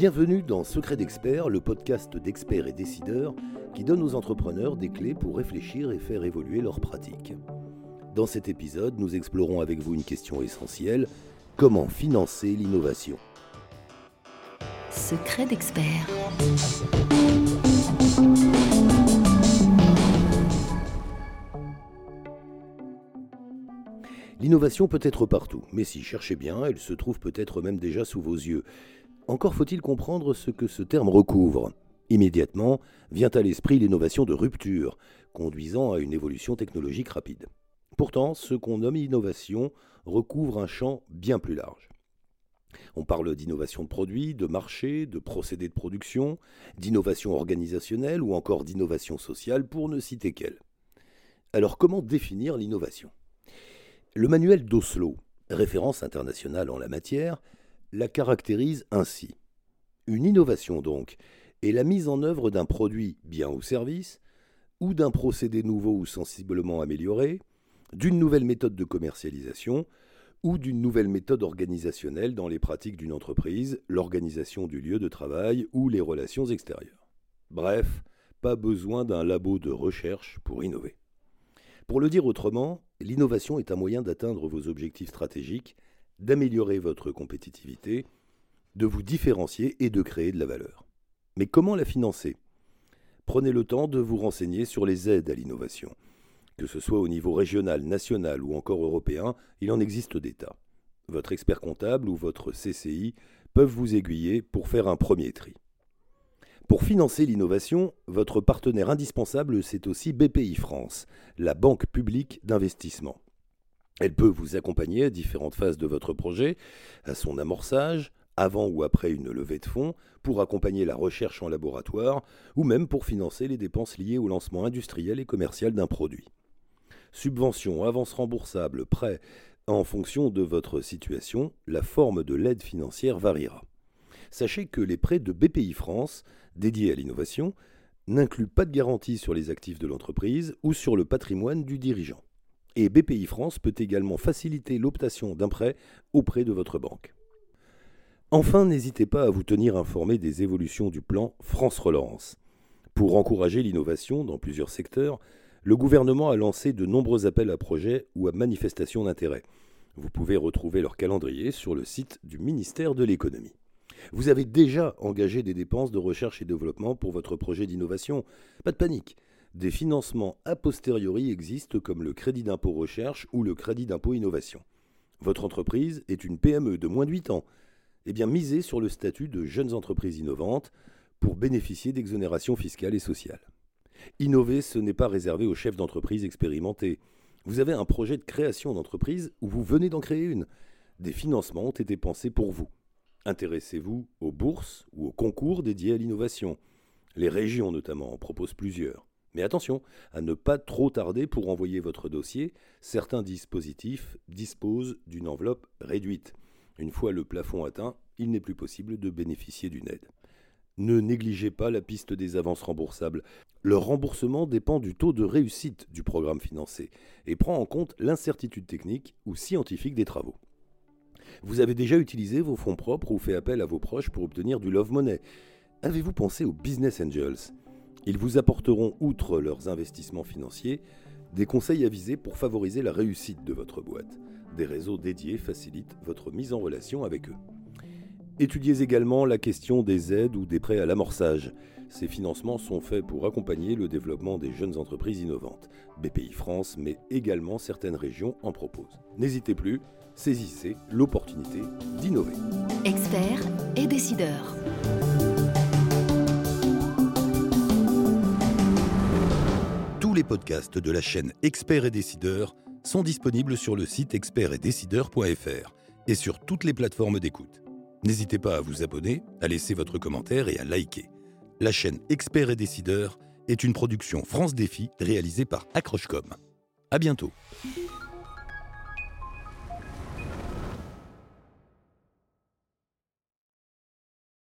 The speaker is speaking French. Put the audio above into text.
Bienvenue dans Secret d'Experts, le podcast d'experts et décideurs qui donne aux entrepreneurs des clés pour réfléchir et faire évoluer leurs pratiques. Dans cet épisode, nous explorons avec vous une question essentielle, comment financer l'innovation Secret d'experts. L'innovation peut être partout, mais si cherchez bien, elle se trouve peut-être même déjà sous vos yeux. Encore faut-il comprendre ce que ce terme recouvre. Immédiatement vient à l'esprit l'innovation de rupture, conduisant à une évolution technologique rapide. Pourtant, ce qu'on nomme innovation recouvre un champ bien plus large. On parle d'innovation de produits, de marché, de procédés de production, d'innovation organisationnelle ou encore d'innovation sociale, pour ne citer qu'elle. Alors comment définir l'innovation? Le manuel d'Oslo, référence internationale en la matière, la caractérise ainsi. Une innovation donc est la mise en œuvre d'un produit, bien ou service, ou d'un procédé nouveau ou sensiblement amélioré, d'une nouvelle méthode de commercialisation, ou d'une nouvelle méthode organisationnelle dans les pratiques d'une entreprise, l'organisation du lieu de travail ou les relations extérieures. Bref, pas besoin d'un labo de recherche pour innover. Pour le dire autrement, l'innovation est un moyen d'atteindre vos objectifs stratégiques, d'améliorer votre compétitivité, de vous différencier et de créer de la valeur. Mais comment la financer? Prenez le temps de vous renseigner sur les aides à l'innovation. Que ce soit au niveau régional, national ou encore européen, il en existe des tas. Votre expert comptable ou votre CCI peuvent vous aiguiller pour faire un premier tri. Pour financer l'innovation, votre partenaire indispensable, c'est aussi BPI France, la banque publique d'investissement. Elle peut vous accompagner à différentes phases de votre projet, à son amorçage, avant ou après une levée de fonds, pour accompagner la recherche en laboratoire, ou même pour financer les dépenses liées au lancement industriel et commercial d'un produit. Subventions, avances remboursables, prêts, en fonction de votre situation, la forme de l'aide financière variera. Sachez que les prêts de BPI France dédié à l'innovation n'inclut pas de garantie sur les actifs de l'entreprise ou sur le patrimoine du dirigeant. Et BPI France peut également faciliter l'optation d'un prêt auprès de votre banque. Enfin, n'hésitez pas à vous tenir informé des évolutions du plan France Relance. Pour encourager l'innovation dans plusieurs secteurs, le gouvernement a lancé de nombreux appels à projets ou à manifestations d'intérêt. Vous pouvez retrouver leur calendrier sur le site du ministère de l'économie. Vous avez déjà engagé des dépenses de recherche et développement pour votre projet d'innovation. Pas de panique. Des financements a posteriori existent comme le crédit d'impôt recherche ou le crédit d'impôt innovation. Votre entreprise est une PME de moins de 8 ans. Eh bien, misez sur le statut de jeunes entreprises innovantes pour bénéficier d'exonérations fiscales et sociales. Innover, ce n'est pas réservé aux chefs d'entreprise expérimentés. Vous avez un projet de création d'entreprise ou vous venez d'en créer une. Des financements ont été pensés pour vous. Intéressez-vous aux bourses ou aux concours dédiés à l'innovation. Les régions notamment en proposent plusieurs. Mais attention à ne pas trop tarder pour envoyer votre dossier. Certains dispositifs disposent d'une enveloppe réduite. Une fois le plafond atteint, il n'est plus possible de bénéficier d'une aide. Ne négligez pas la piste des avances remboursables. Leur remboursement dépend du taux de réussite du programme financé et prend en compte l'incertitude technique ou scientifique des travaux. Vous avez déjà utilisé vos fonds propres ou fait appel à vos proches pour obtenir du love money. Avez-vous pensé aux business angels? Ils vous apporteront, outre leurs investissements financiers, des conseils avisés pour favoriser la réussite de votre boîte. Des réseaux dédiés facilitent votre mise en relation avec eux. Étudiez également la question des aides ou des prêts à l'amorçage. Ces financements sont faits pour accompagner le développement des jeunes entreprises innovantes. BPI France, mais également certaines régions en proposent. N'hésitez plus, saisissez l'opportunité d'innover. Experts et décideurs. Les podcasts de la chaîne Experts et décideurs sont disponibles sur le site expertsetdecideurs.fr et sur toutes les plateformes d'écoute. N'hésitez pas à vous abonner, à laisser votre commentaire et à liker. La chaîne Experts et décideurs est une production France Défi réalisée par Accrochecom. À bientôt.